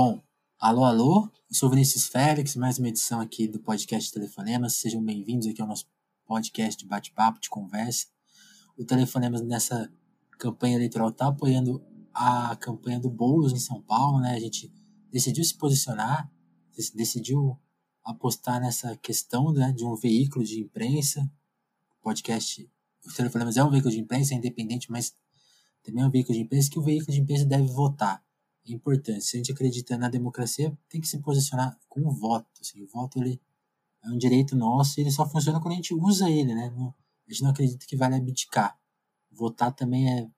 Bom, alô, alô, eu sou Vinícius Félix, mais uma edição aqui do podcast Telefonemas. Sejam bem-vindos aqui ao nosso podcast de bate-papo, de conversa. O Telefonemas nessa campanha eleitoral está apoiando a campanha do Boulos em São Paulo, né? A gente decidiu se posicionar, decidiu apostar nessa questão né, de um veículo de imprensa. O podcast, o Telefonemas é um veículo de imprensa, é independente, mas também é um veículo de imprensa que o veículo de imprensa deve votar é importante. Se a gente acredita na democracia, tem que se posicionar com o voto. Assim, o voto ele é um direito nosso e ele só funciona quando a gente usa ele, né? a gente não acredita que vale abdicar. Votar também é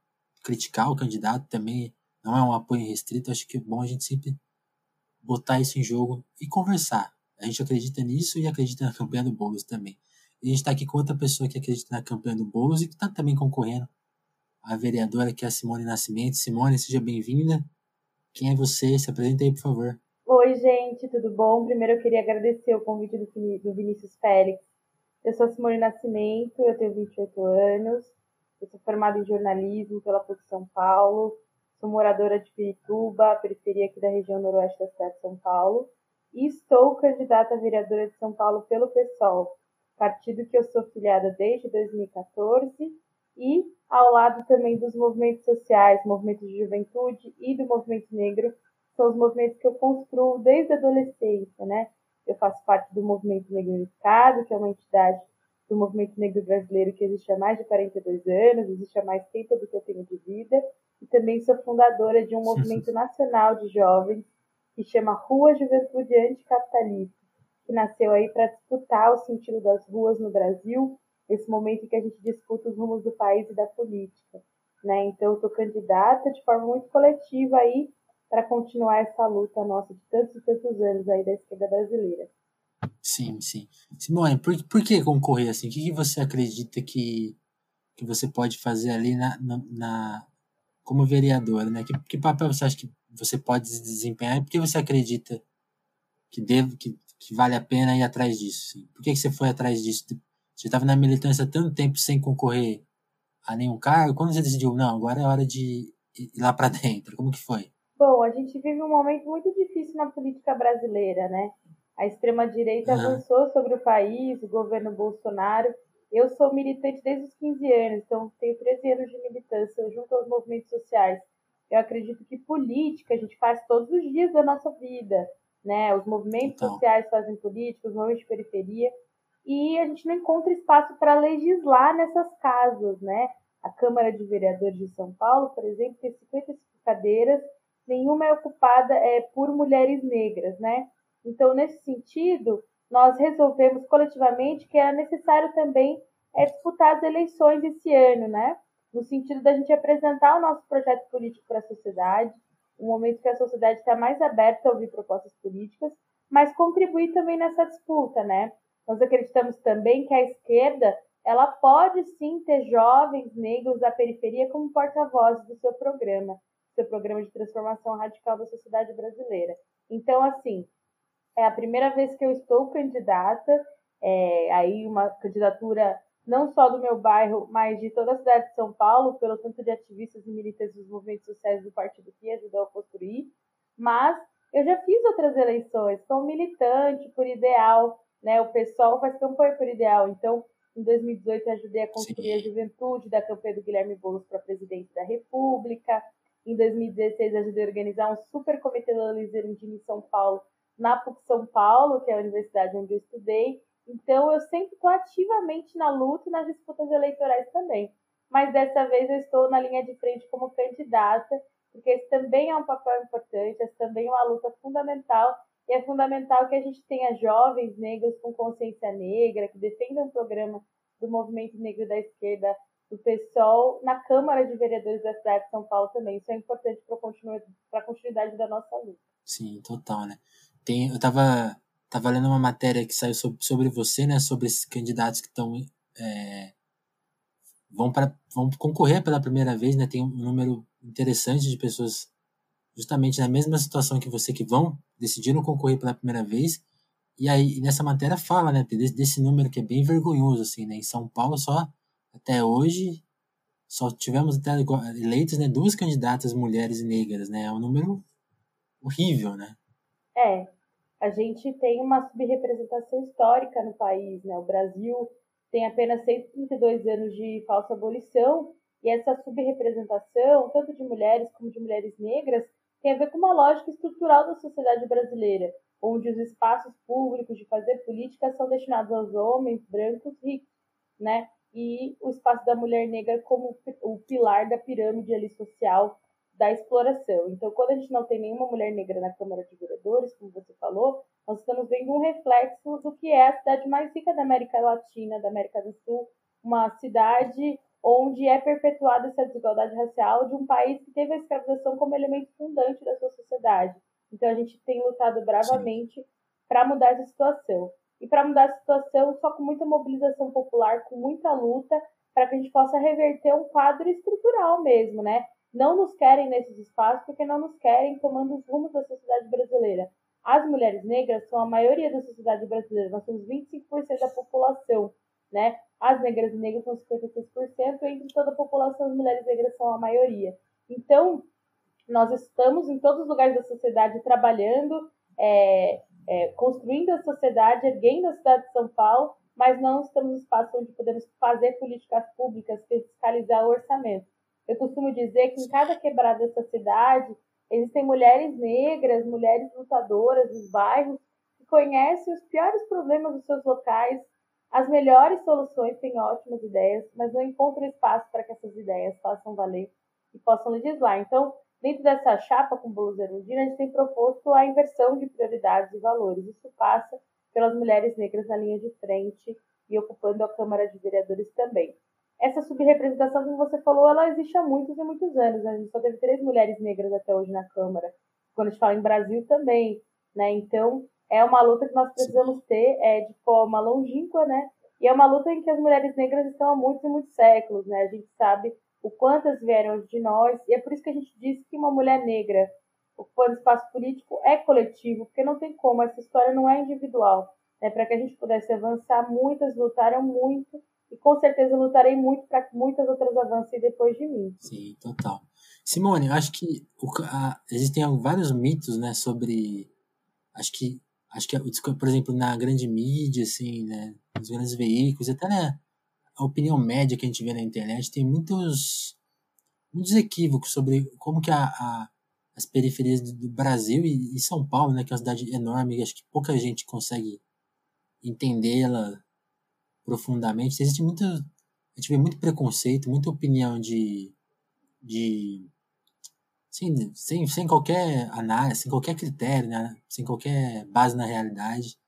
criticar o candidato, também não é um apoio restrito. Acho que é bom a gente sempre botar isso em jogo e conversar. A gente acredita nisso e acredita na campanha do Boulos também. E a gente está aqui com outra pessoa que acredita na campanha do Boulos e que está também concorrendo, a vereadora que é a Simone Nascimento. Simone, seja bem-vinda. Quem é você? Se apresenta aí, por favor. Oi, gente, tudo bom? Primeiro eu queria agradecer o convite do, do Vinícius Félix. Eu sou Simone Nascimento, eu tenho 28 anos, eu sou formada em jornalismo pela PUC São Paulo, sou moradora de Pirituba, periferia aqui da região noroeste da cidade de São Paulo, e estou candidata a vereadora de São Paulo pelo PSOL, partido que eu sou filiada desde 2014 e ao lado também dos movimentos sociais, movimentos de juventude e do movimento negro, são os movimentos que eu construo desde a adolescência, né? Eu faço parte do Movimento Negro Unificado, que é uma entidade do movimento negro brasileiro que existe há mais de 42 anos, existe há mais tempo do que eu tenho de vida, e também sou fundadora de um movimento nacional de jovens que chama Rua Juventude Anticapitalista, que nasceu aí para disputar o sentido das ruas no Brasil esse momento em que a gente disputa os rumos do país e da política. Né? Então, eu estou candidata de forma muito coletiva aí para continuar essa luta nossa de tantos e tantos anos aí da esquerda brasileira. Sim, sim. Simone, por, por que concorrer assim? O que, que você acredita que, que você pode fazer ali na, na, na como vereadora, né? Que, que papel você acha que você pode desempenhar e por que você acredita que, deve, que, que vale a pena ir atrás disso? Assim? Por que, que você foi atrás disso você estava na militância há tanto tempo sem concorrer a nenhum cargo. Quando você decidiu, não, agora é hora de ir lá para dentro? Como que foi? Bom, a gente vive um momento muito difícil na política brasileira, né? A extrema-direita uhum. avançou sobre o país, o governo Bolsonaro. Eu sou militante desde os 15 anos, então tenho 13 anos de militância junto aos movimentos sociais. Eu acredito que política a gente faz todos os dias da nossa vida, né? Os movimentos então. sociais fazem política, os movimentos de periferia e a gente não encontra espaço para legislar nessas casas, né? A Câmara de Vereadores de São Paulo, por exemplo, tem 55 cadeiras, nenhuma é ocupada é, por mulheres negras, né? Então, nesse sentido, nós resolvemos coletivamente que era necessário também é, disputar as eleições esse ano, né? No sentido da gente apresentar o nosso projeto político para a sociedade, um momento que a sociedade está mais aberta a ouvir propostas políticas, mas contribuir também nessa disputa, né? Nós acreditamos também que a esquerda ela pode sim ter jovens negros da periferia como porta-vozes do seu programa, seu programa de transformação radical da sociedade brasileira. Então, assim, é a primeira vez que eu estou candidata, é, aí uma candidatura não só do meu bairro, mas de toda a cidade de São Paulo, pelo tanto de ativistas e militantes dos movimentos sociais do partido que ajudou a construir, mas eu já fiz outras eleições como militante por ideal, né? O pessoal faz campanha por ideal. Então, em 2018, eu ajudei a construir Sim. a juventude da campanha do Guilherme Boulos para presidente da República. Em 2016, ajudei a organizar um super comitê Luiz em São Paulo, na PUC São Paulo, que é a universidade onde eu estudei. Então, eu sempre estou ativamente na luta e nas disputas eleitorais também. Mas dessa vez eu estou na linha de frente como candidata, porque esse também é um papel importante, esse também é uma luta fundamental e é fundamental que a gente tenha jovens negros com consciência negra, que defendam o programa do movimento negro da esquerda, do PSOL, na Câmara de Vereadores da cidade de São Paulo também. Isso é importante para a continuidade da nossa luta. Sim, total, né? Tem, eu estava tava lendo uma matéria que saiu sobre, sobre você, né? Sobre esses candidatos que estão é, vão vão concorrer pela primeira vez, né? Tem um número interessante de pessoas justamente na mesma situação que você que vão decidiram concorrer pela primeira vez. E aí nessa matéria fala, né, desse, desse número que é bem vergonhoso assim, né? Em São Paulo só até hoje só tivemos até eleitas, né, duas candidatas mulheres negras, né? É um número horrível, né? É, a gente tem uma subrepresentação histórica no país, né? O Brasil tem apenas 132 anos de falsa abolição e essa subrepresentação, tanto de mulheres como de mulheres negras, tem a ver com uma lógica estrutural da sociedade brasileira, onde os espaços públicos de fazer política são destinados aos homens brancos ricos, né? E o espaço da mulher negra como o pilar da pirâmide ali social da exploração. Então, quando a gente não tem nenhuma mulher negra na Câmara de Vereadores, como você falou, nós estamos vendo um reflexo do que é a cidade mais rica da América Latina, da América do Sul, uma cidade onde é perpetuada essa desigualdade racial de um país que teve a escravização como elemento fundante da sua sociedade. Então a gente tem lutado bravamente para mudar essa situação. E para mudar essa situação, só com muita mobilização popular, com muita luta, para que a gente possa reverter um quadro estrutural mesmo, né? Não nos querem nesses espaços porque não nos querem tomando os rumos da sociedade brasileira. As mulheres negras são a maioria da sociedade brasileira, nós somos 25% da população, né? As negras e negros são 56%, entre toda a população, as mulheres negras são a maioria. Então, nós estamos em todos os lugares da sociedade trabalhando, é, é, construindo a sociedade, erguendo a cidade de São Paulo, mas não estamos no espaço onde podemos fazer políticas públicas, fiscalizar o orçamento. Eu costumo dizer que em cada quebrada dessa cidade existem mulheres negras, mulheres lutadoras dos bairros, que conhecem os piores problemas dos seus locais, as melhores soluções, têm ótimas ideias, mas não encontram espaço para que essas ideias façam valer e possam legislar. Então, dentro dessa chapa com Boulos Erundina, a gente tem proposto a inversão de prioridades e valores. Isso passa pelas mulheres negras na linha de frente e ocupando a Câmara de Vereadores também. Essa subrepresentação, como você falou, ela existe há muitos e muitos anos. Né? A gente só teve três mulheres negras até hoje na Câmara. Quando a gente fala em Brasil também, né? Então, é uma luta que nós precisamos ter é, de forma longínqua, né? E é uma luta em que as mulheres negras estão há muitos e muitos séculos, né? A gente sabe o quantas vieram de nós, e é por isso que a gente diz que uma mulher negra ocupando espaço político é coletivo, porque não tem como, essa história não é individual. Né? Para que a gente pudesse avançar, muitas lutaram muito, e com certeza lutarei muito para que muitas outras avancem depois de mim. Sim, total. Simone, eu acho que o, a, existem vários mitos, né, sobre acho que acho que, por exemplo, na grande mídia, assim, né, nos grandes veículos, até né, a opinião média que a gente vê na internet, tem muitos, muitos equívocos sobre como que a, a as periferias do Brasil e, e, São Paulo, né, que é uma cidade enorme, acho que pouca gente consegue entendê-la profundamente. Existe muito, a gente vê muito preconceito, muita opinião de, de sem, sem, sem qualquer análise, sem qualquer critério, né? sem qualquer base na realidade.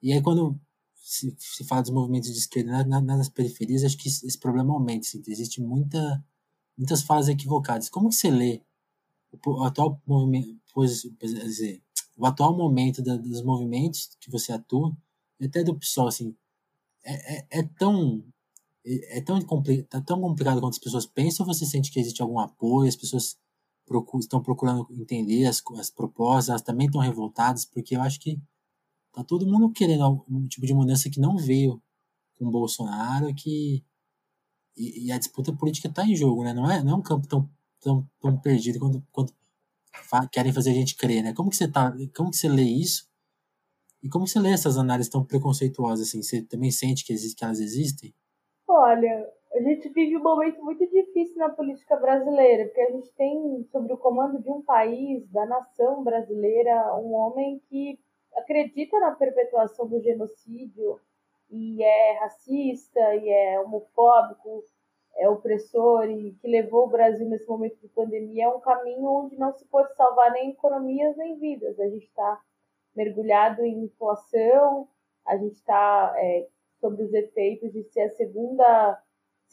E aí, quando se, se fala dos movimentos de esquerda na, na, nas periferias, acho que esse problema aumenta. Assim, existe muita, muitas falas equivocadas. Como que você lê o, atual movimento, dizer, o atual momento da, dos movimentos que você atua, até do PSOL, assim, é, é, é tão é, é tão, tá tão complicado quanto as pessoas pensam ou você sente que existe algum apoio, as pessoas estão procurando entender as, as propostas, elas também estão revoltadas, porque eu acho que tá todo mundo querendo um tipo de mudança que não veio com Bolsonaro que e, e a disputa política está em jogo, né? Não é, não é um campo tão, tão, tão perdido quanto, quanto querem fazer a gente crer, né? Como que você tá, como que você lê isso? E como você lê essas análises tão preconceituosas assim? Você também sente que, que elas existem? Olha, a gente vive um momento muito difícil na política brasileira, porque a gente tem sobre o comando de um país, da nação brasileira, um homem que acredita na perpetuação do genocídio e é racista e é homofóbico, é opressor e que levou o Brasil nesse momento de pandemia é um caminho onde não se pode salvar nem economias nem vidas. A gente está mergulhado em inflação, a gente está é, sobre os efeitos de ser a segunda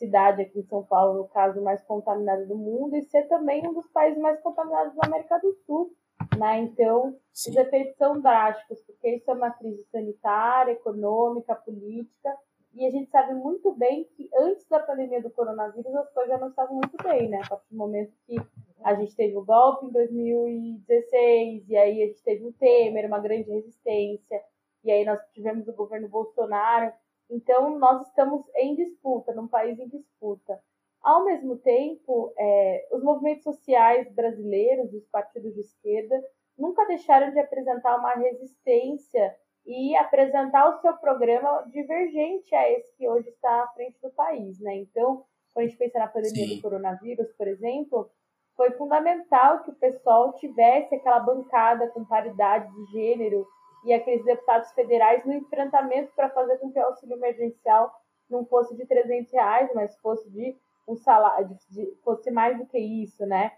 cidade aqui em São Paulo, no caso, mais contaminada do mundo, e ser também um dos países mais contaminados da América do Sul. Né? Então, Sim. os efeitos são drásticos, porque isso é uma crise sanitária, econômica, política, e a gente sabe muito bem que antes da pandemia do coronavírus as coisas já não estavam muito bem, né? A partir do momento que a gente teve o golpe em 2016, e aí a gente teve o Temer, uma grande resistência, e aí nós tivemos o governo Bolsonaro, então, nós estamos em disputa, num país em disputa. Ao mesmo tempo, é, os movimentos sociais brasileiros, os partidos de esquerda, nunca deixaram de apresentar uma resistência e apresentar o seu programa divergente a esse que hoje está à frente do país, né? Então, quando a gente pensa na pandemia Sim. do coronavírus, por exemplo, foi fundamental que o pessoal tivesse aquela bancada com paridade de gênero e aqueles deputados federais no enfrentamento para fazer com que o auxílio emergencial não fosse de 300 reais, mas fosse de um salário, de, fosse mais do que isso, né?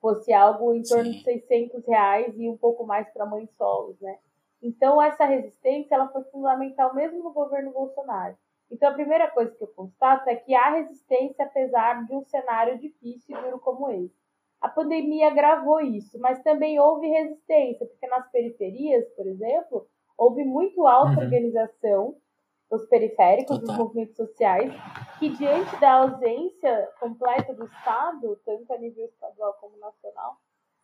Fosse algo em torno Sim. de 600 reais e um pouco mais para mães solos, né? Então, essa resistência ela foi fundamental mesmo no governo Bolsonaro. Então, a primeira coisa que eu constato é que há resistência apesar de um cenário difícil e duro como esse. A pandemia agravou isso, mas também houve resistência, porque nas periferias, por exemplo, houve muito auto-organização uhum. dos periféricos, Total. dos movimentos sociais, que diante da ausência completa do Estado, tanto a nível estadual como nacional,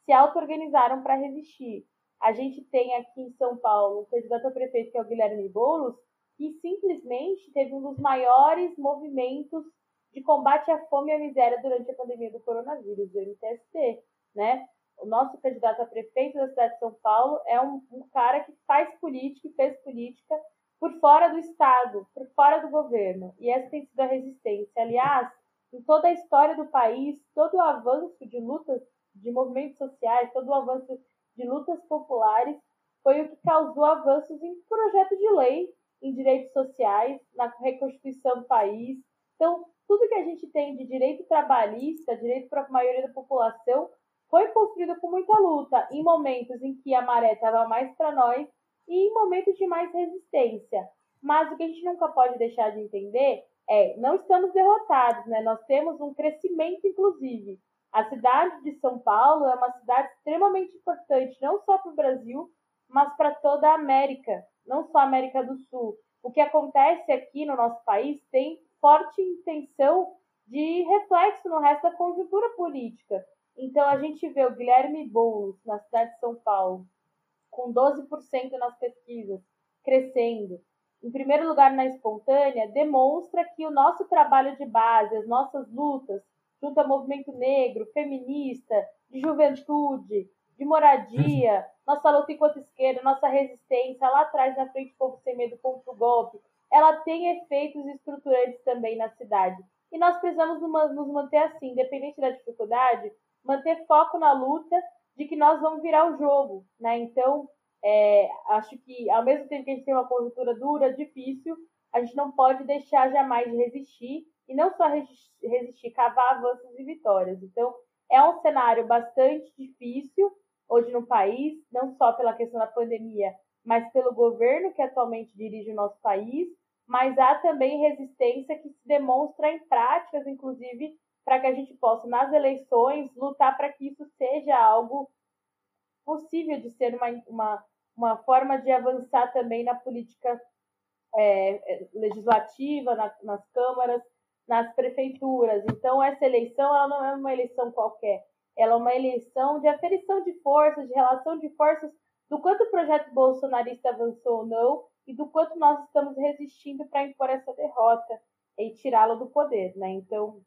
se auto-organizaram para resistir. A gente tem aqui em São Paulo o candidato a prefeito, que é o Guilherme Boulos, que simplesmente teve um dos maiores movimentos de combate à fome e à miséria durante a pandemia do coronavírus, o MTST, né? O nosso candidato a prefeito da cidade de São Paulo é um, um cara que faz política e fez política por fora do Estado, por fora do governo. E essa tem sido a resistência. Aliás, em toda a história do país, todo o avanço de lutas, de movimentos sociais, todo o avanço de lutas populares foi o que causou avanços em projetos de lei, em direitos sociais, na reconstituição do país. Então, tudo que a gente tem de direito trabalhista, direito para a maioria da população, foi construído com muita luta, em momentos em que a maré estava mais para nós e em momentos de mais resistência. Mas o que a gente nunca pode deixar de entender é, não estamos derrotados, né? Nós temos um crescimento, inclusive. A cidade de São Paulo é uma cidade extremamente importante, não só para o Brasil, mas para toda a América, não só a América do Sul. O que acontece aqui no nosso país tem forte intenção de reflexo no resto da conjuntura política. Então, a gente vê o Guilherme Boulos, na cidade de São Paulo, com 12% nas pesquisas, crescendo. Em primeiro lugar, na espontânea, demonstra que o nosso trabalho de base, as nossas lutas, junto ao movimento negro, feminista, de juventude, de moradia, nossa luta enquanto esquerda, nossa resistência lá atrás na frente do povo sem medo contra o golpe, ela tem efeitos estruturantes também na cidade. E nós precisamos nos manter assim, independente da dificuldade, manter foco na luta de que nós vamos virar o jogo, né? Então, é, acho que ao mesmo tempo que a gente tem uma conjuntura dura, difícil, a gente não pode deixar jamais de resistir e não só resistir, cavar avanços e vitórias. Então, é um cenário bastante difícil hoje no país, não só pela questão da pandemia, mas pelo governo que atualmente dirige o nosso país mas há também resistência que se demonstra em práticas, inclusive, para que a gente possa, nas eleições, lutar para que isso seja algo possível de ser uma, uma, uma forma de avançar também na política é, legislativa, na, nas câmaras, nas prefeituras. Então, essa eleição ela não é uma eleição qualquer, ela é uma eleição de aferição de forças, de relação de forças, do quanto o projeto bolsonarista avançou ou não, e do quanto nós estamos resistindo para impor essa derrota e tirá-la do poder, né? Então,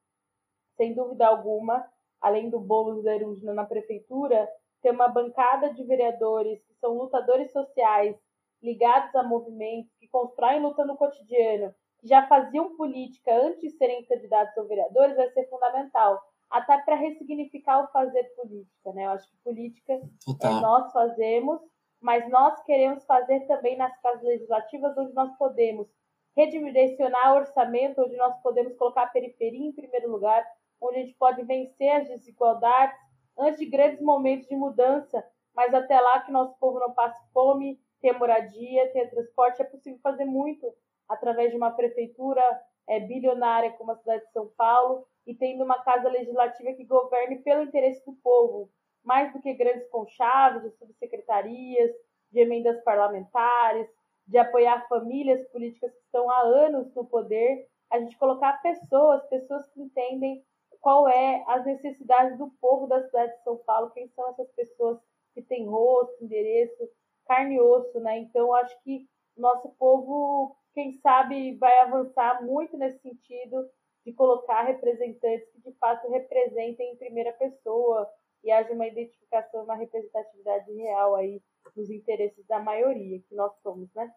sem dúvida alguma, além do Boulos da Erundina na prefeitura, tem uma bancada de vereadores que são lutadores sociais ligados a movimentos que constroem luta no cotidiano, que já faziam política antes de serem candidatos ou vereadores, vai ser fundamental. Até para ressignificar o fazer política, né? Eu acho que política é nós fazemos mas nós queremos fazer também nas casas legislativas, onde nós podemos redirecionar orçamento, onde nós podemos colocar a periferia em primeiro lugar, onde a gente pode vencer as desigualdades antes de grandes momentos de mudança, mas até lá que nosso povo não passe fome, tenha moradia, tenha transporte, é possível fazer muito através de uma prefeitura é, bilionária como a cidade de São Paulo e tendo uma casa legislativa que governe pelo interesse do povo, mais do que grandes conchaves de subsecretarias, de emendas parlamentares, de apoiar famílias políticas que estão há anos no poder, a gente colocar pessoas, pessoas que entendem qual é as necessidades do povo da cidade de São Paulo, quem são essas pessoas que têm rosto, endereço, carne e osso, né? Então, acho que nosso povo, quem sabe, vai avançar muito nesse sentido de colocar representantes que de fato representem em primeira pessoa, e haja uma identificação, uma representatividade real aí nos interesses da maioria que nós somos, né?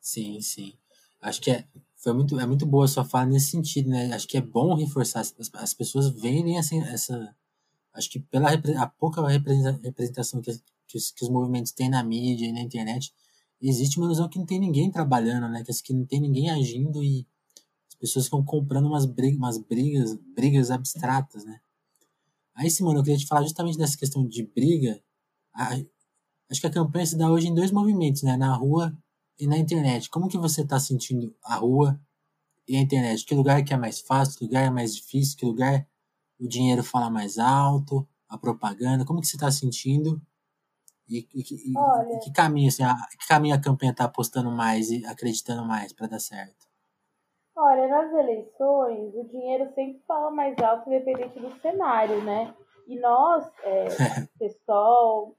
Sim, sim. Acho que é, foi muito, é muito boa a sua fala nesse sentido, né? Acho que é bom reforçar, as, as pessoas verem essa, essa. Acho que pela a pouca representação que, que, os, que os movimentos têm na mídia e na internet, existe uma ilusão que não tem ninguém trabalhando, né? Que, não tem ninguém agindo e as pessoas ficam comprando umas brigas, umas brigas, brigas abstratas, né? Aí, Simone, eu queria te falar justamente dessa questão de briga. Acho que a campanha se dá hoje em dois movimentos, né? Na rua e na internet. Como que você está sentindo a rua e a internet? Que lugar que é mais fácil, que lugar é mais difícil, que lugar o dinheiro fala mais alto, a propaganda? Como que você está sentindo? E, e, e, Olha, que caminho assim, a, que caminho a campanha está apostando mais e acreditando mais para dar certo? Olha, nas eleições o dinheiro sempre fala mais alto independente do cenário, né? E nós, é, pessoal,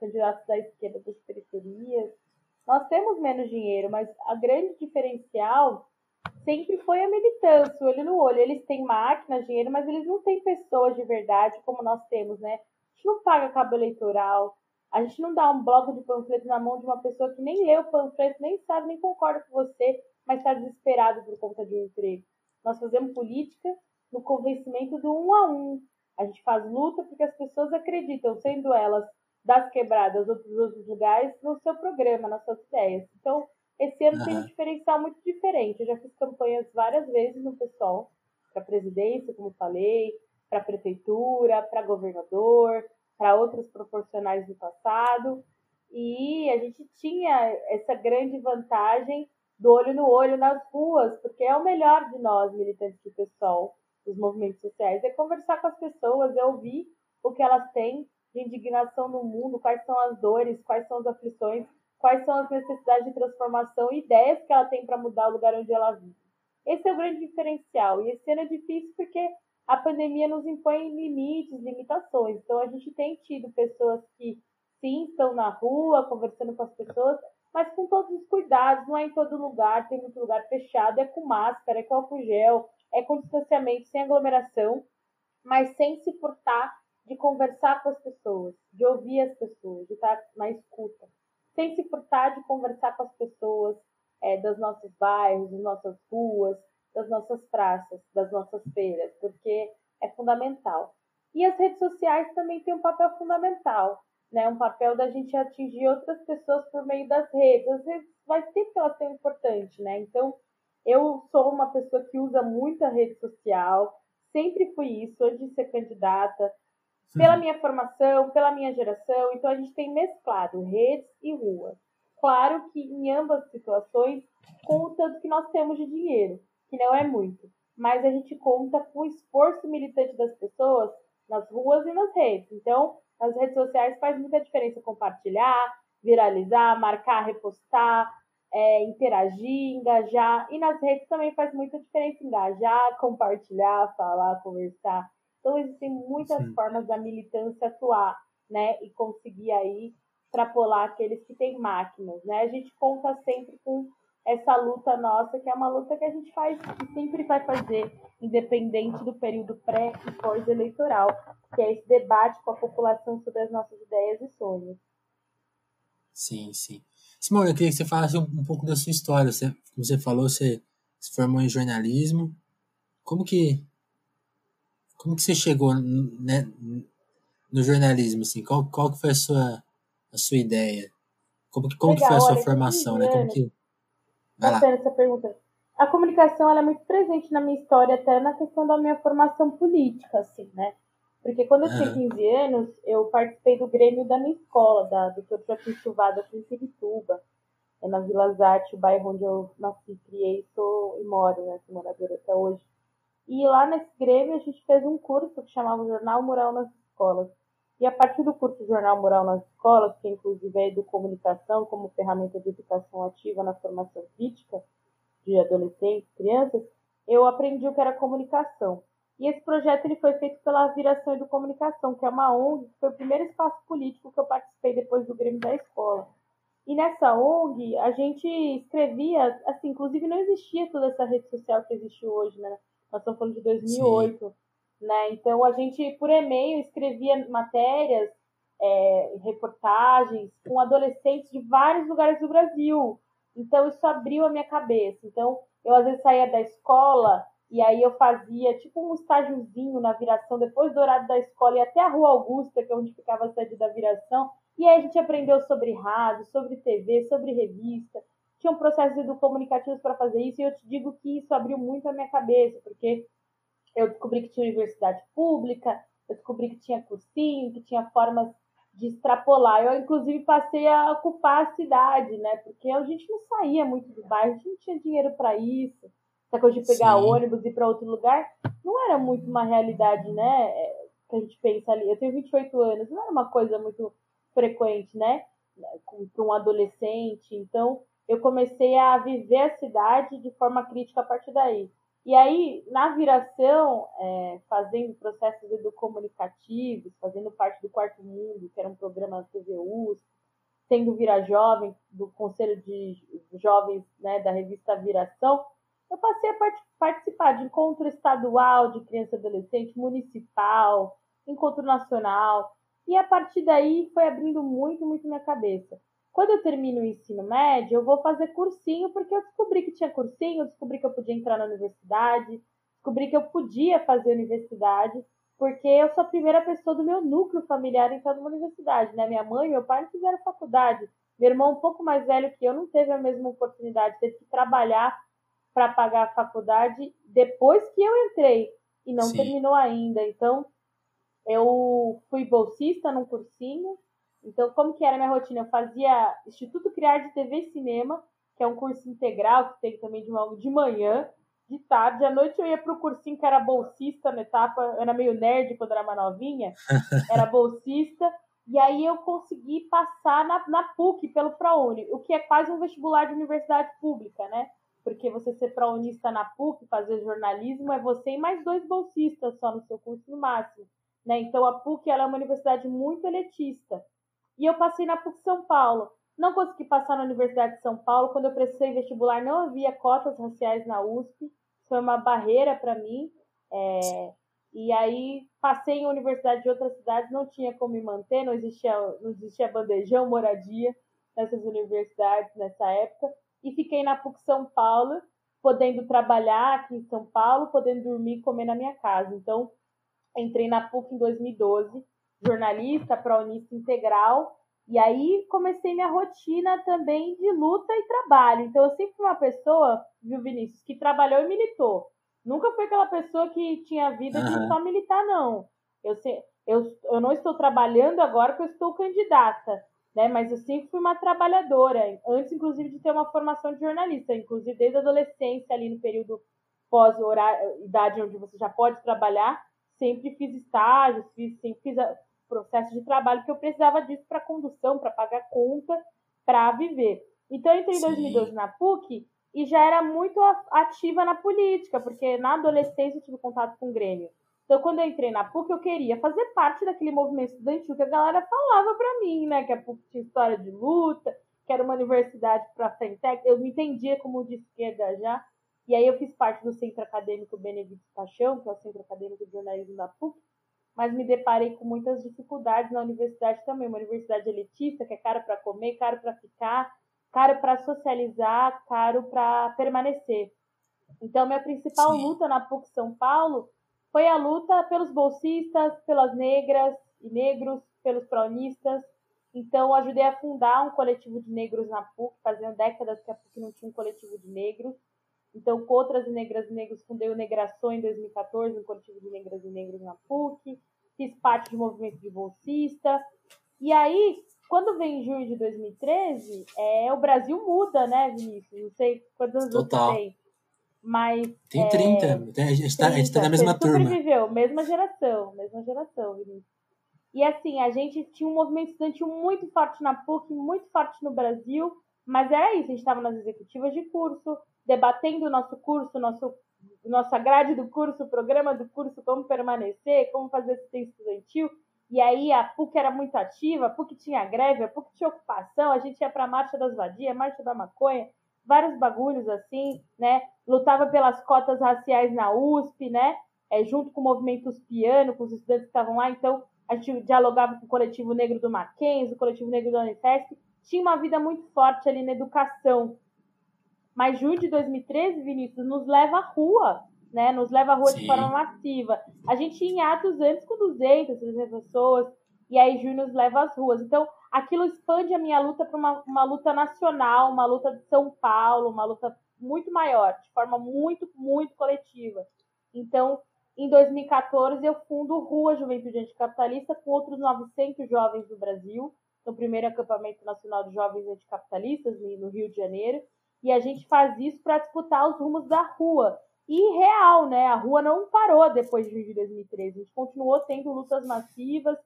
candidatos da esquerda das periferias, nós temos menos dinheiro, mas a grande diferencial sempre foi a militância, o olho no olho. Eles têm máquinas, dinheiro, mas eles não têm pessoas de verdade como nós temos, né? A gente não paga cabo eleitoral, a gente não dá um bloco de panfleto na mão de uma pessoa que nem leu o panfleto, nem sabe, nem concorda com você, mas está desesperado por conta de um emprego. Nós fazemos política no convencimento do um a um. A gente faz luta porque as pessoas acreditam, sendo elas das quebradas ou dos outros lugares no seu programa, nas suas ideias. Então, esse ano uhum. tem um diferencial muito diferente. Eu já fiz campanhas várias vezes no pessoal, para presidência, como falei, para prefeitura, para governador, para outros proporcionais do passado. E a gente tinha essa grande vantagem do olho no olho nas ruas, porque é o melhor de nós, militantes do pessoal, dos movimentos sociais, é conversar com as pessoas, é ouvir o que elas têm de indignação no mundo, quais são as dores, quais são as aflições, quais são as necessidades de transformação, ideias que ela tem para mudar o lugar onde ela vive. Esse é o grande diferencial. E esse ano é difícil porque a pandemia nos impõe limites, limitações. Então a gente tem tido pessoas que sim estão na rua conversando com as pessoas, mas com todos os cuidados, não é em todo lugar, tem muito lugar fechado, é com máscara, é com álcool gel, é com distanciamento, sem aglomeração, mas sem se furtar de conversar com as pessoas, de ouvir as pessoas, de estar na escuta, sem se furtar de conversar com as pessoas é, dos nossos bairros, das nossas ruas, das nossas praças, das nossas feiras, porque é fundamental. E as redes sociais também têm um papel fundamental, né? Um papel da gente atingir outras pessoas por meio das redes. As redes tempo que elas são importantes, né? Então, eu sou uma pessoa que usa muito a rede social, sempre fui isso, antes de ser candidata pela minha formação, pela minha geração. Então a gente tem mesclado redes e rua. Claro que em ambas situações, com o tanto que nós temos de dinheiro, que não é muito, mas a gente conta com o esforço militante das pessoas nas ruas e nas redes. Então, nas redes sociais faz muita diferença compartilhar, viralizar, marcar, repostar, é, interagir, engajar. E nas redes também faz muita diferença engajar, compartilhar, falar, conversar. Então, existem muitas Sim. formas da militância atuar, né? E conseguir aí extrapolar aqueles que têm máquinas, né? A gente conta sempre com essa luta nossa, que é uma luta que a gente faz e sempre vai fazer, independente do período pré e pós-eleitoral, que é esse debate com a população sobre as nossas ideias e sonhos. Sim, sim. Simone, eu queria que você falasse um, um pouco da sua história. Você, como você falou, você se formou em jornalismo. Como que como que você chegou né, no jornalismo, assim? Qual, qual que foi a sua, a sua ideia? Como, que, como Legal, que foi a sua olha, formação, né? Como que... Vai lá. essa pergunta. A comunicação ela é muito presente na minha história, até na questão da minha formação política, assim, né? Porque quando eu tinha 15 anos, eu participei do Grêmio da minha escola, da Dr. Joaquim Silvada, aqui em Pirituba, é na Vila Zarte, o bairro onde eu nasci, criei sou, e moro, né? Sou moradora até hoje. E lá nesse Grêmio a gente fez um curso que chamava Jornal Mural nas Escolas. E a partir do curso Jornal Mural nas Escolas, que inclusive é do comunicação como ferramenta de educação ativa na formação crítica de adolescentes, crianças, eu aprendi o que era comunicação. E esse projeto ele foi feito pela Viração do Comunicação, que é uma ONG, que foi o primeiro espaço político que eu participei depois do Grêmio da escola. E nessa ONG, a gente escrevia, assim, inclusive não existia toda essa rede social que existe hoje, né? Nós estamos falando de 2008. Sim. né? Então a gente por e-mail escrevia matérias, é, reportagens com adolescentes de vários lugares do Brasil. Então isso abriu a minha cabeça. Então eu às vezes saía da escola e aí eu fazia tipo um estágiozinho na viração, depois do horário da escola, e até a Rua Augusta, que é onde ficava a sede da viração. E aí a gente aprendeu sobre rádio, sobre TV, sobre revista. Tinha um processo comunicativos para fazer isso, e eu te digo que isso abriu muito a minha cabeça, porque eu descobri que tinha universidade pública, eu descobri que tinha cursinho, que tinha formas de extrapolar. Eu, inclusive, passei a ocupar a cidade, né? Porque a gente não saía muito do bairro, a gente não tinha dinheiro para isso essa coisa de pegar Sim. ônibus e ir para outro lugar, não era muito uma realidade, né? É, que a gente pensa ali. Eu tenho 28 anos, não era uma coisa muito frequente, né? Para um adolescente. Então, eu comecei a viver a cidade de forma crítica a partir daí. E aí, na viração, é, fazendo processos educomunicativos, fazendo parte do Quarto Mundo, que era um programa da TV USP, sendo Vira Jovem, do Conselho de Jovens né, da revista Viração, eu passei a participar de encontro estadual de criança e adolescente, municipal, encontro nacional, e a partir daí foi abrindo muito, muito minha cabeça. Quando eu termino o ensino médio, eu vou fazer cursinho, porque eu descobri que tinha cursinho, descobri que eu podia entrar na universidade, descobri que eu podia fazer universidade, porque eu sou a primeira pessoa do meu núcleo familiar a entrar numa universidade, né? Minha mãe e meu pai não fizeram faculdade. Meu irmão, um pouco mais velho que eu, não teve a mesma oportunidade, teve que trabalhar para pagar a faculdade depois que eu entrei e não Sim. terminou ainda. Então, eu fui bolsista num cursinho. Então, como que era a minha rotina? Eu fazia Instituto Criar de TV e Cinema, que é um curso integral que tem também de, uma, de manhã, de tarde. À noite eu ia para o cursinho que era bolsista na etapa, eu era meio nerd quando era mais novinha, era bolsista. E aí eu consegui passar na, na PUC pelo ProUni, o que é quase um vestibular de universidade pública, né? Porque você ser prounista na PUC, fazer jornalismo, é você e mais dois bolsistas só no seu curso no máximo. Né? Então a PUC ela é uma universidade muito elitista. E eu passei na PUC São Paulo. Não consegui passar na Universidade de São Paulo. Quando eu prestei vestibular, não havia cotas raciais na USP. Isso foi uma barreira para mim. É... E aí passei em universidade de outras cidades, não tinha como me manter, não existia, não existia bandejão, moradia nessas universidades nessa época e fiquei na PUC São Paulo, podendo trabalhar aqui em São Paulo, podendo dormir e comer na minha casa. Então, entrei na PUC em 2012, jornalista, prounista integral, e aí comecei minha rotina também de luta e trabalho. Então, eu sempre fui uma pessoa, viu, Vinícius, que trabalhou e militou. Nunca fui aquela pessoa que tinha vida de só militar, não. Eu, eu, eu não estou trabalhando agora porque eu estou candidata né? Mas eu sempre fui uma trabalhadora, antes inclusive de ter uma formação de jornalista, inclusive desde a adolescência ali no período pós-horário, idade onde você já pode trabalhar, sempre fiz estágios, fiz, sempre fiz processo de trabalho que eu precisava disso para condução, para pagar conta, para viver. Então eu entrei em 2012 na PUC e já era muito ativa na política, porque na adolescência eu tive contato com o Grêmio. Então, quando eu entrei na PUC, eu queria fazer parte daquele movimento estudantil que a galera falava para mim, né? Que a PUC tinha história de luta, que era uma universidade para frente. Eu me entendia como de esquerda já. E aí eu fiz parte do Centro Acadêmico Benedito Paixão, que é o Centro Acadêmico de Jornalismo da PUC, mas me deparei com muitas dificuldades na universidade também. Uma universidade elitista, que é caro para comer, caro para ficar, caro para socializar, caro para permanecer. Então, minha principal Sim. luta na PUC São Paulo foi a luta pelos bolsistas, pelas negras e negros, pelos pronistas. Então, ajudei a fundar um coletivo de negros na PUC, fazendo décadas que a PUC não tinha um coletivo de negros. Então, com outras negras e negros, fundei o Negrações em 2014, um coletivo de negras e negros na PUC. Fiz parte do movimento de bolsista. E aí, quando vem em junho de 2013, é, o Brasil muda, né, Vinícius? Não sei quantos anos Total. você tem. Mas. Tem 30. É, a gente está tá na mesma turma. Sobreviveu, mesma geração, mesma geração, Vinícius. E assim, a gente tinha um movimento estudantil muito forte na PUC, muito forte no Brasil, mas era isso, a gente estava nas executivas de curso, debatendo o nosso curso, nosso, nossa grade do curso, o programa do curso, como permanecer, como fazer assistência estudantil. E aí a PUC era muito ativa, a PUC tinha greve, a PUC tinha ocupação, a gente ia para a Marcha das Vadias, Marcha da Maconha, vários bagulhos assim, né? Lutava pelas cotas raciais na USP, né? é, junto com o movimento piano, com os estudantes que estavam lá. Então, a gente dialogava com o coletivo negro do Mackenzie, o coletivo negro da Unifesp. Tinha uma vida muito forte ali na educação. Mas junho de 2013, Vinícius, nos leva à rua, né? Nos leva à rua Sim. de forma massiva. A gente ia em atos antes com 200, 300 pessoas, e aí junho nos leva às ruas. Então, aquilo expande a minha luta para uma, uma luta nacional, uma luta de São Paulo, uma luta muito maior, de forma muito, muito coletiva. Então, em 2014, eu fundo Rua Juventude Anticapitalista com outros 900 jovens do Brasil, no primeiro acampamento nacional de jovens anticapitalistas, no Rio de Janeiro, e a gente faz isso para disputar os rumos da rua. E real, né? A rua não parou depois de 2013, a gente continuou tendo lutas massivas.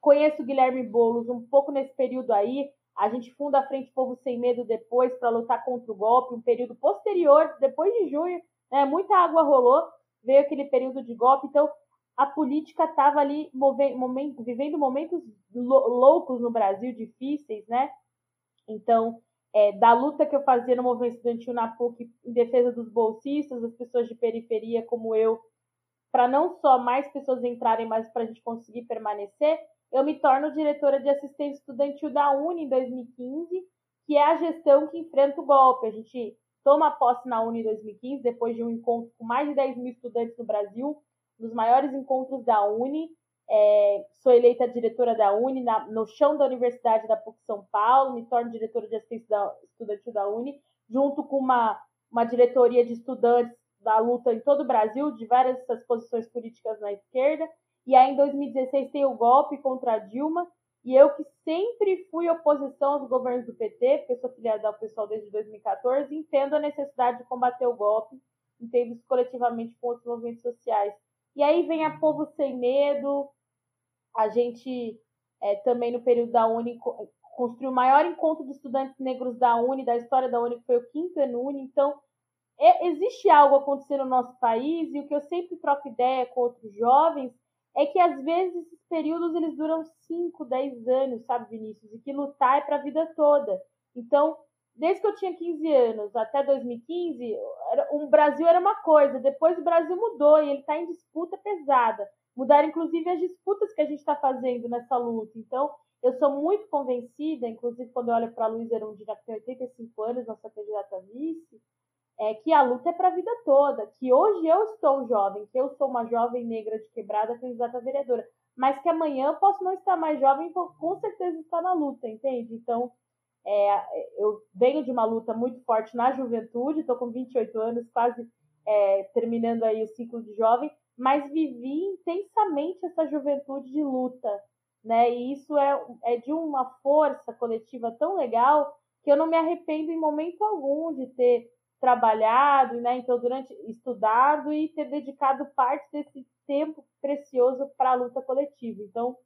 Conheço o Guilherme Boulos um pouco nesse período aí, a gente funda a Frente Povo Sem Medo depois para lutar contra o golpe, um período posterior, depois de junho, né, muita água rolou, veio aquele período de golpe, então a política estava ali vivendo momentos loucos no Brasil, difíceis, né? Então, é, da luta que eu fazia no movimento estudantil na PUC em defesa dos bolsistas, das pessoas de periferia como eu, para não só mais pessoas entrarem, mas para a gente conseguir permanecer, eu me torno diretora de assistência estudantil da Uni em 2015, que é a gestão que enfrenta o golpe. A gente toma posse na Uni em 2015, depois de um encontro com mais de 10 mil estudantes no Brasil, dos maiores encontros da Uni. É, sou eleita diretora da Uni na, no chão da Universidade da PUC São Paulo, me torno diretora de assistência da, estudantil da Uni, junto com uma, uma diretoria de estudantes da luta em todo o Brasil, de várias posições políticas na esquerda. E aí, em 2016, tem o golpe contra a Dilma. E eu, que sempre fui oposição aos governos do PT, porque sou filiada ao pessoal desde 2014, entendo a necessidade de combater o golpe, entendo isso coletivamente com outros movimentos sociais. E aí vem a Povo Sem Medo, a gente é, também no período da Uni construiu o maior encontro de estudantes negros da Uni, da história da Uni, que foi o quinto Uni. Então, é, existe algo acontecendo no nosso país, e o que eu sempre troco ideia com outros jovens é que às vezes esses períodos eles duram 5, 10 anos, sabe, Vinícius? E que lutar é para a vida toda. Então, desde que eu tinha 15 anos até 2015, o Brasil era uma coisa, depois o Brasil mudou e ele está em disputa pesada. Mudaram, inclusive, as disputas que a gente está fazendo nessa luta. Então, eu sou muito convencida, inclusive quando eu olho para a Luiz Erundina, que tem 85 anos, nossa candidata vice, é que a luta é para a vida toda, que hoje eu estou jovem, que eu sou uma jovem negra de quebrada candidata a vereadora, mas que amanhã eu posso não estar mais jovem com certeza estar na luta, entende? Então, é, eu venho de uma luta muito forte na juventude, estou com 28 anos, quase é, terminando aí o ciclo de jovem, mas vivi intensamente essa juventude de luta, né? E isso é, é de uma força coletiva tão legal que eu não me arrependo em momento algum de ter trabalhado, né? Então, durante estudado e ter dedicado parte desse tempo precioso para a luta coletiva. Então,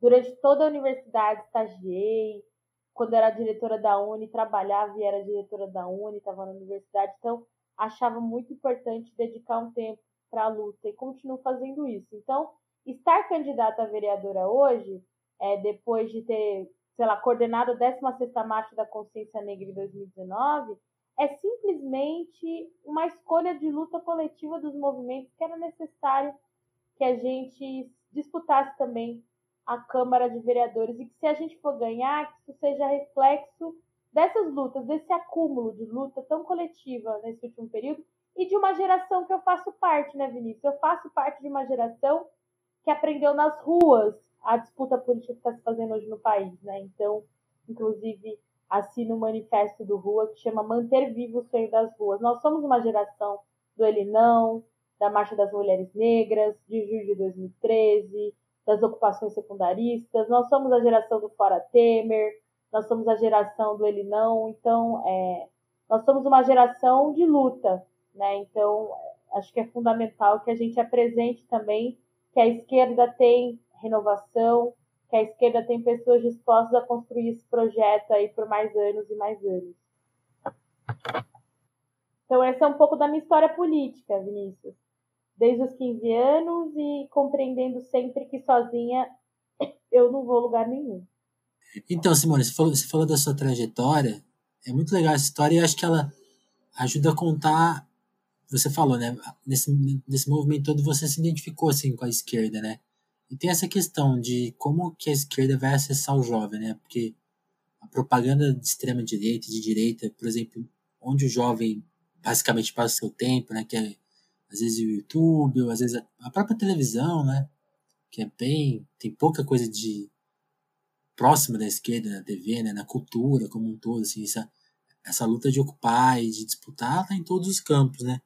durante toda a universidade, estagiei, quando era diretora da Uni, trabalhava e era diretora da Uni, estava na universidade, então achava muito importante dedicar um tempo para a luta e continuo fazendo isso. Então, estar candidata a vereadora hoje, é, depois de ter, sei lá, coordenado a 16ª Marcha da Consciência Negra em 2019, é simplesmente uma escolha de luta coletiva dos movimentos que era necessário que a gente disputasse também a Câmara de Vereadores e que se a gente for ganhar, que isso seja reflexo dessas lutas, desse acúmulo de luta tão coletiva nesse último período e de uma geração que eu faço parte, né, Vinícius? Eu faço parte de uma geração que aprendeu nas ruas a disputa política que está se fazendo hoje no país, né? Então, inclusive, assina um manifesto do Rua que chama Manter Vivo o Sonho das Ruas. Nós somos uma geração do Ele Não, da Marcha das Mulheres Negras, de julho de 2013, das ocupações secundaristas, nós somos a geração do Fora Temer, nós somos a geração do Ele Não, então é, nós somos uma geração de luta, né? Então acho que é fundamental que a gente apresente também que a esquerda tem renovação, que a esquerda tem pessoas dispostas a construir esse projeto aí por mais anos e mais anos. Então, essa é um pouco da minha história política, Vinícius. Desde os 15 anos e compreendendo sempre que sozinha eu não vou a lugar nenhum. Então, Simone, você falou, você falou da sua trajetória. É muito legal essa história e acho que ela ajuda a contar você falou, né? Nesse, nesse movimento todo você se identificou assim com a esquerda, né? E tem essa questão de como que a esquerda vai acessar o jovem, né? Porque a propaganda de extrema direita de direita, por exemplo, onde o jovem basicamente passa o seu tempo, né? Que é às vezes o YouTube, ou às vezes a própria televisão, né? Que é bem. tem pouca coisa de próxima da esquerda na TV, né? Na cultura como um todo, assim, essa, essa luta de ocupar e de disputar tá em todos os campos, né?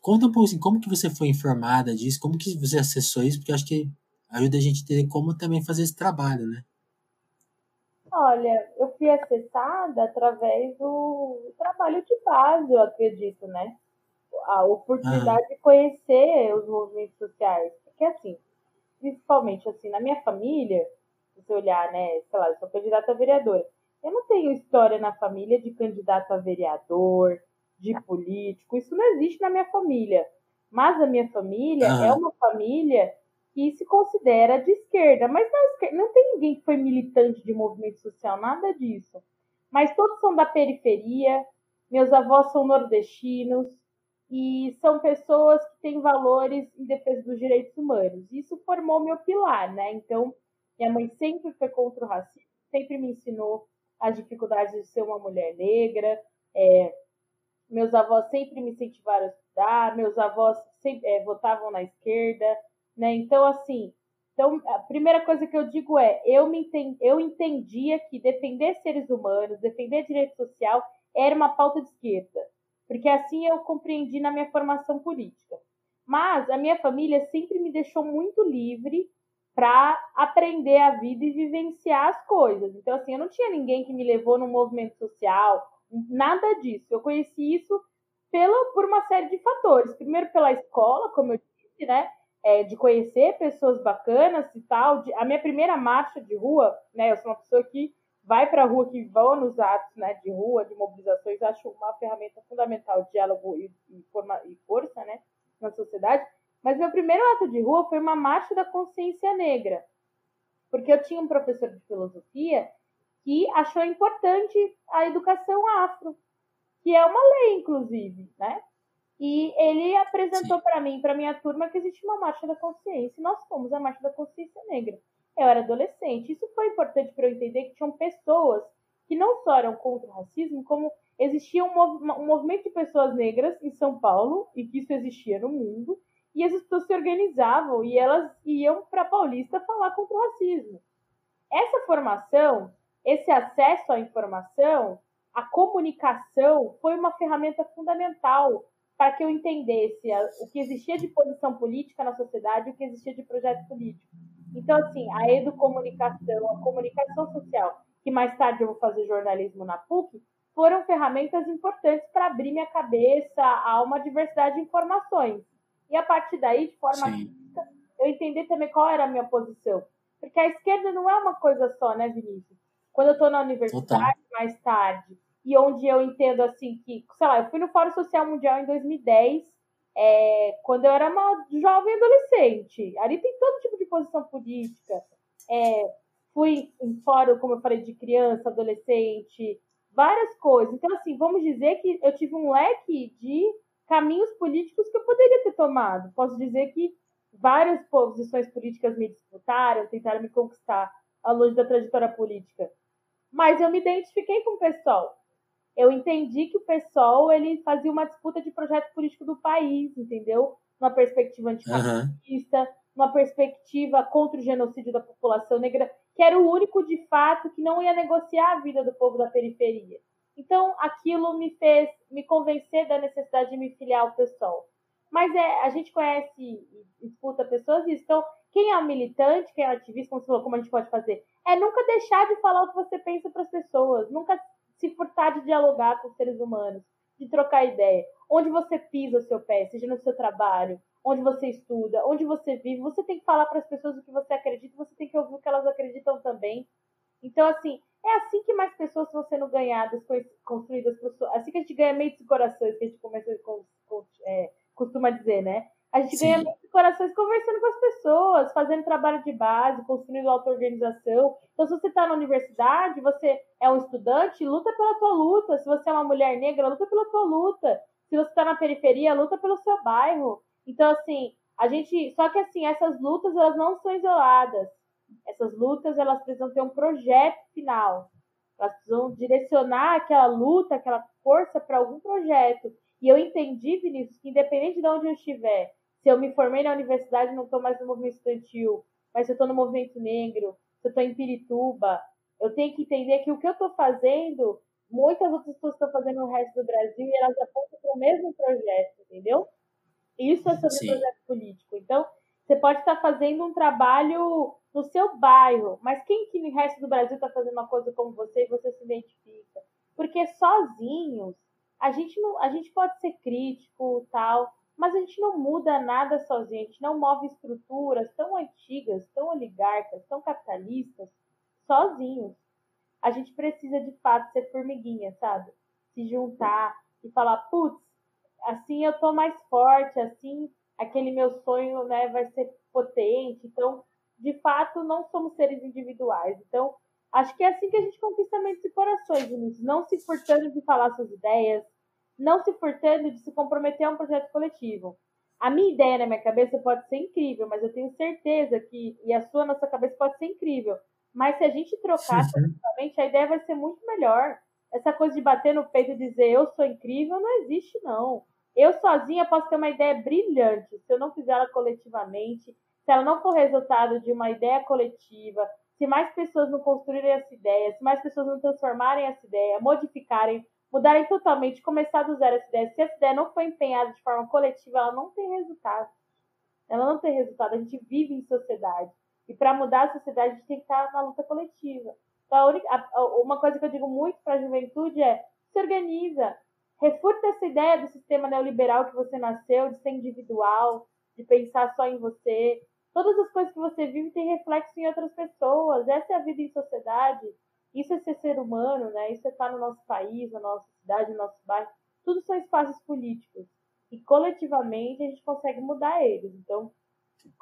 Conta um pouco assim, como que você foi informada disso, como que você acessou isso, porque acho que ajuda a gente a entender como também fazer esse trabalho, né? Olha, eu fui acessada através do trabalho de base, eu acredito, né? A oportunidade ah. de conhecer os movimentos sociais. Porque, assim, principalmente assim, na minha família, se você olhar, né, sei lá, eu sou candidata a vereadora. Eu não tenho história na família de candidato a vereador, de político, isso não existe na minha família. Mas a minha família ah. é uma família que se considera de esquerda, mas não, não tem ninguém que foi militante de movimento social, nada disso. Mas todos são da periferia, meus avós são nordestinos e são pessoas que têm valores em defesa dos direitos humanos. Isso formou meu pilar, né? Então, minha mãe sempre foi contra o racismo, sempre me ensinou as dificuldades de ser uma mulher negra. É, meus avós sempre me incentivaram a estudar, meus avós sempre, é, votavam na esquerda. Né? Então, assim, então, a primeira coisa que eu digo é, eu, me entendi, eu entendia que defender seres humanos, defender direito social, era uma pauta de esquerda, porque assim eu compreendi na minha formação política. Mas a minha família sempre me deixou muito livre para aprender a vida e vivenciar as coisas. Então, assim, eu não tinha ninguém que me levou no movimento social, nada disso. Eu conheci isso pela, por uma série de fatores. Primeiro, pela escola, como eu disse, né? é, de conhecer pessoas bacanas e tal. De, a minha primeira marcha de rua, né? Eu sou uma pessoa que vai para a rua, que vão nos atos né, de rua, de mobilizações, acho uma ferramenta fundamental de diálogo e, e, forma, e força né, na sociedade. Mas meu primeiro ato de rua foi uma marcha da consciência negra, porque eu tinha um professor de filosofia que achou importante a educação afro, que é uma lei, inclusive, né? E ele apresentou para mim, para minha turma, que existe uma marcha da consciência. E nós fomos a marcha da consciência negra. Eu era adolescente. Isso foi importante para eu entender que tinham pessoas que não só eram contra o racismo, como existia um, mov um movimento de pessoas negras em São Paulo, e que isso existia no mundo, e as pessoas se organizavam e elas iam para Paulista falar contra o racismo. Essa formação, esse acesso à informação, a comunicação foi uma ferramenta fundamental para que eu entendesse o que existia de posição política na sociedade e o que existia de projeto político. Então, assim, a educomunicação, a comunicação social, que mais tarde eu vou fazer jornalismo na PUC, foram ferramentas importantes para abrir minha cabeça a uma diversidade de informações. E a partir daí, de forma crítica, eu entender também qual era a minha posição. Porque a esquerda não é uma coisa só, né, Vinícius? Quando eu estou na universidade, mais tarde, e onde eu entendo assim que, sei lá, eu fui no Fórum Social Mundial em 2010, é, quando eu era uma jovem adolescente. Ali tem todo tipo de posição política. É, fui em fórum, como eu falei, de criança, adolescente, várias coisas. Então, assim, vamos dizer que eu tive um leque de caminhos políticos que eu poderia ter tomado. Posso dizer que várias posições políticas me disputaram, tentaram me conquistar ao longo da trajetória política. Mas eu me identifiquei com o pessoal eu entendi que o PSOL ele fazia uma disputa de projeto político do país, entendeu? Uma perspectiva antifascista, uhum. uma perspectiva contra o genocídio da população negra, que era o único de fato que não ia negociar a vida do povo da periferia. Então, aquilo me fez me convencer da necessidade de me filiar ao PSOL. Mas é, a gente conhece e escuta pessoas disso. Então, quem é militante, quem é ativista, como, como a gente pode fazer? É nunca deixar de falar o que você pensa para as pessoas, nunca se furtar de dialogar com os seres humanos, de trocar ideia. Onde você pisa o seu pé, seja no seu trabalho, onde você estuda, onde você vive, você tem que falar para as pessoas o que você acredita, você tem que ouvir o que elas acreditam também. Então, assim, é assim que mais pessoas vão sendo ganhadas, construídas, assim que a gente ganha meios de corações, que a gente começa, é, costuma dizer, né? A gente Sim. ganha muitos corações conversando com as pessoas, fazendo trabalho de base, construindo auto-organização. Então, se você está na universidade, você é um estudante, luta pela tua luta. Se você é uma mulher negra, luta pela tua luta. Se você está na periferia, luta pelo seu bairro. Então, assim, a gente. Só que, assim, essas lutas, elas não são isoladas. Essas lutas, elas precisam ter um projeto final. Elas precisam direcionar aquela luta, aquela força para algum projeto. E eu entendi, Vinícius, que independente de onde eu estiver, se eu me formei na universidade, não estou mais no movimento estudantil, mas se eu estou no movimento negro, se eu estou em Pirituba, eu tenho que entender que o que eu estou fazendo muitas outras pessoas estão fazendo no resto do Brasil e elas apontam para o mesmo projeto, entendeu? Isso é sobre Sim. projeto político. Então, você pode estar fazendo um trabalho no seu bairro, mas quem que no resto do Brasil está fazendo uma coisa como você e você se identifica? Porque sozinhos, a gente, não, a gente pode ser crítico tal, mas a gente não muda nada sozinho, a gente não move estruturas tão antigas, tão oligarcas, tão capitalistas, sozinhos a gente precisa de fato ser formiguinha, sabe? Se juntar e falar, putz, assim eu tô mais forte, assim aquele meu sonho né, vai ser potente. Então, de fato, não somos seres individuais. Então, acho que é assim que a gente conquista mentes e corações, Vinícius. Não se furtando de falar suas ideias, não se furtando de se comprometer a um projeto coletivo. A minha ideia na minha cabeça pode ser incrível, mas eu tenho certeza que, e a sua na sua cabeça pode ser incrível. Mas se a gente trocar a ideia vai ser muito melhor. Essa coisa de bater no peito e dizer eu sou incrível não existe, não. Eu sozinha posso ter uma ideia brilhante. Se eu não fizer ela coletivamente, se ela não for resultado de uma ideia coletiva, se mais pessoas não construírem essa ideia, se mais pessoas não transformarem essa ideia, modificarem, mudarem totalmente, começar do zero essa ideia, se essa ideia não for empenhada de forma coletiva, ela não tem resultado. Ela não tem resultado. A gente vive em sociedade. E para mudar a sociedade, a gente tem que estar na luta coletiva. Então, a única, a, uma coisa que eu digo muito para a juventude é: se organiza, refuta essa ideia do sistema neoliberal que você nasceu, de ser individual, de pensar só em você. Todas as coisas que você vive têm reflexo em outras pessoas. Essa é a vida em sociedade. Isso é ser ser humano, né? Isso é estar no nosso país, na nossa cidade, no nosso bairro. Tudo são espaços políticos. E coletivamente a gente consegue mudar eles. Então,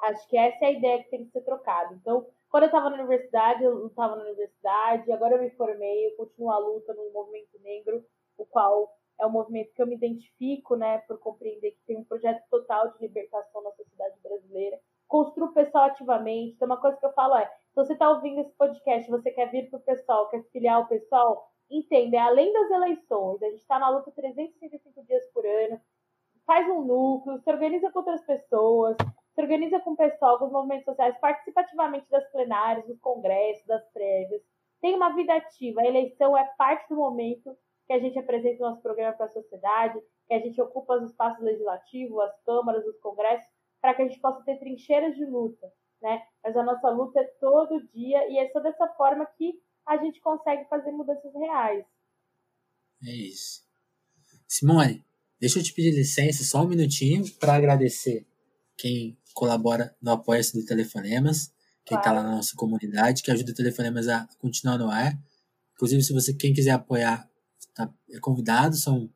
Acho que essa é a ideia que tem que ser trocada. Então, quando eu estava na universidade, eu estava na universidade, agora eu me formei, eu continuo a luta no movimento negro, o qual é um movimento que eu me identifico, né, por compreender que tem um projeto total de libertação na sociedade brasileira. Construo o pessoal ativamente. Então, uma coisa que eu falo é: se você está ouvindo esse podcast, você quer vir para o pessoal, quer filiar o pessoal, entenda, é além das eleições, a gente está na luta 365 dias por ano, faz um núcleo, se organiza com outras pessoas, se organiza com o pessoal dos movimentos sociais participativamente das plenárias, dos congressos, das prévias. Tem uma vida ativa. A eleição é parte do momento que a gente apresenta o nosso programa para a sociedade, que a gente ocupa os espaços legislativos, as câmaras, os congressos, para que a gente possa ter trincheiras de luta. Né? Mas a nossa luta é todo dia e é só dessa forma que a gente consegue fazer mudanças reais. É isso. Simone, deixa eu te pedir licença só um minutinho para agradecer quem colabora no Apoia-se do Telefonemas, quem está lá na nossa comunidade, que ajuda o Telefonemas a continuar no ar. Inclusive, se você quem quiser apoiar, tá, é convidado, são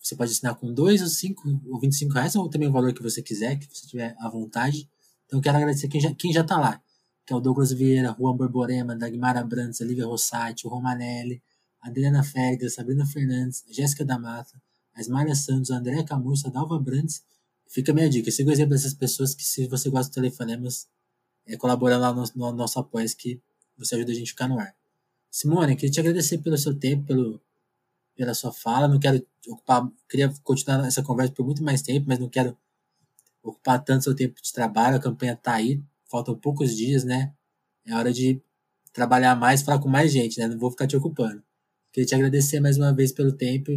você pode assinar com 2 ou 5 ou 25 reais, ou também o valor que você quiser, que você tiver à vontade. Então, quero agradecer quem já, quem já tá lá, que é o Douglas Vieira, Juan Borborema, Dagmar Abrantes, Olivia Rossati, o Romanelli, Adriana Félix, Sabrina Fernandes, Jéssica da Mata, a Santos, a Andréa Camurça, a Dalva Brandes Fica a minha dica. Siga o exemplo dessas pessoas que, se você gosta do telefonemas, é, colabora lá no, no nosso apoio que você ajuda a gente a ficar no ar. Simone, queria te agradecer pelo seu tempo, pelo, pela sua fala. Não quero ocupar, queria continuar essa conversa por muito mais tempo, mas não quero ocupar tanto seu tempo de trabalho. A campanha está aí, faltam poucos dias, né? É hora de trabalhar mais, falar com mais gente, né? Não vou ficar te ocupando. Queria te agradecer mais uma vez pelo tempo.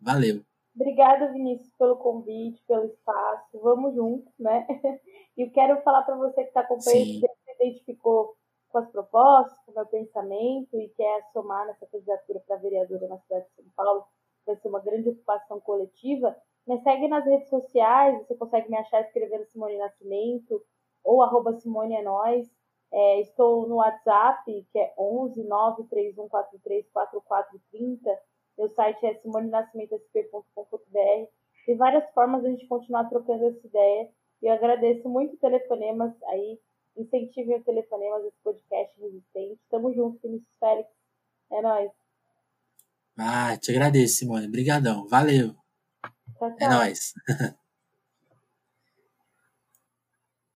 Valeu. Obrigada, Vinícius, pelo convite, pelo espaço. Vamos juntos, né? E quero falar para você que está acompanhando, se identificou com as propostas, com o meu pensamento e quer somar nessa candidatura para vereadora na cidade de São Paulo, vai ser uma grande ocupação coletiva, me segue nas redes sociais, você consegue me achar escrevendo Simone Nascimento ou arroba Simone é nós. É, estou no WhatsApp, que é 11 93143 4430 meu site é simonenascimentosp.com.br. Tem várias formas de a gente continuar trocando essa ideia. E eu agradeço muito Telefonemas aí. Incentivem o Telefonemas, esse podcast resistente. Tamo junto, Vinícius Félix. É nóis. Ah, te agradeço, Simone. Obrigadão. Valeu. Tchau, É tchau. nóis.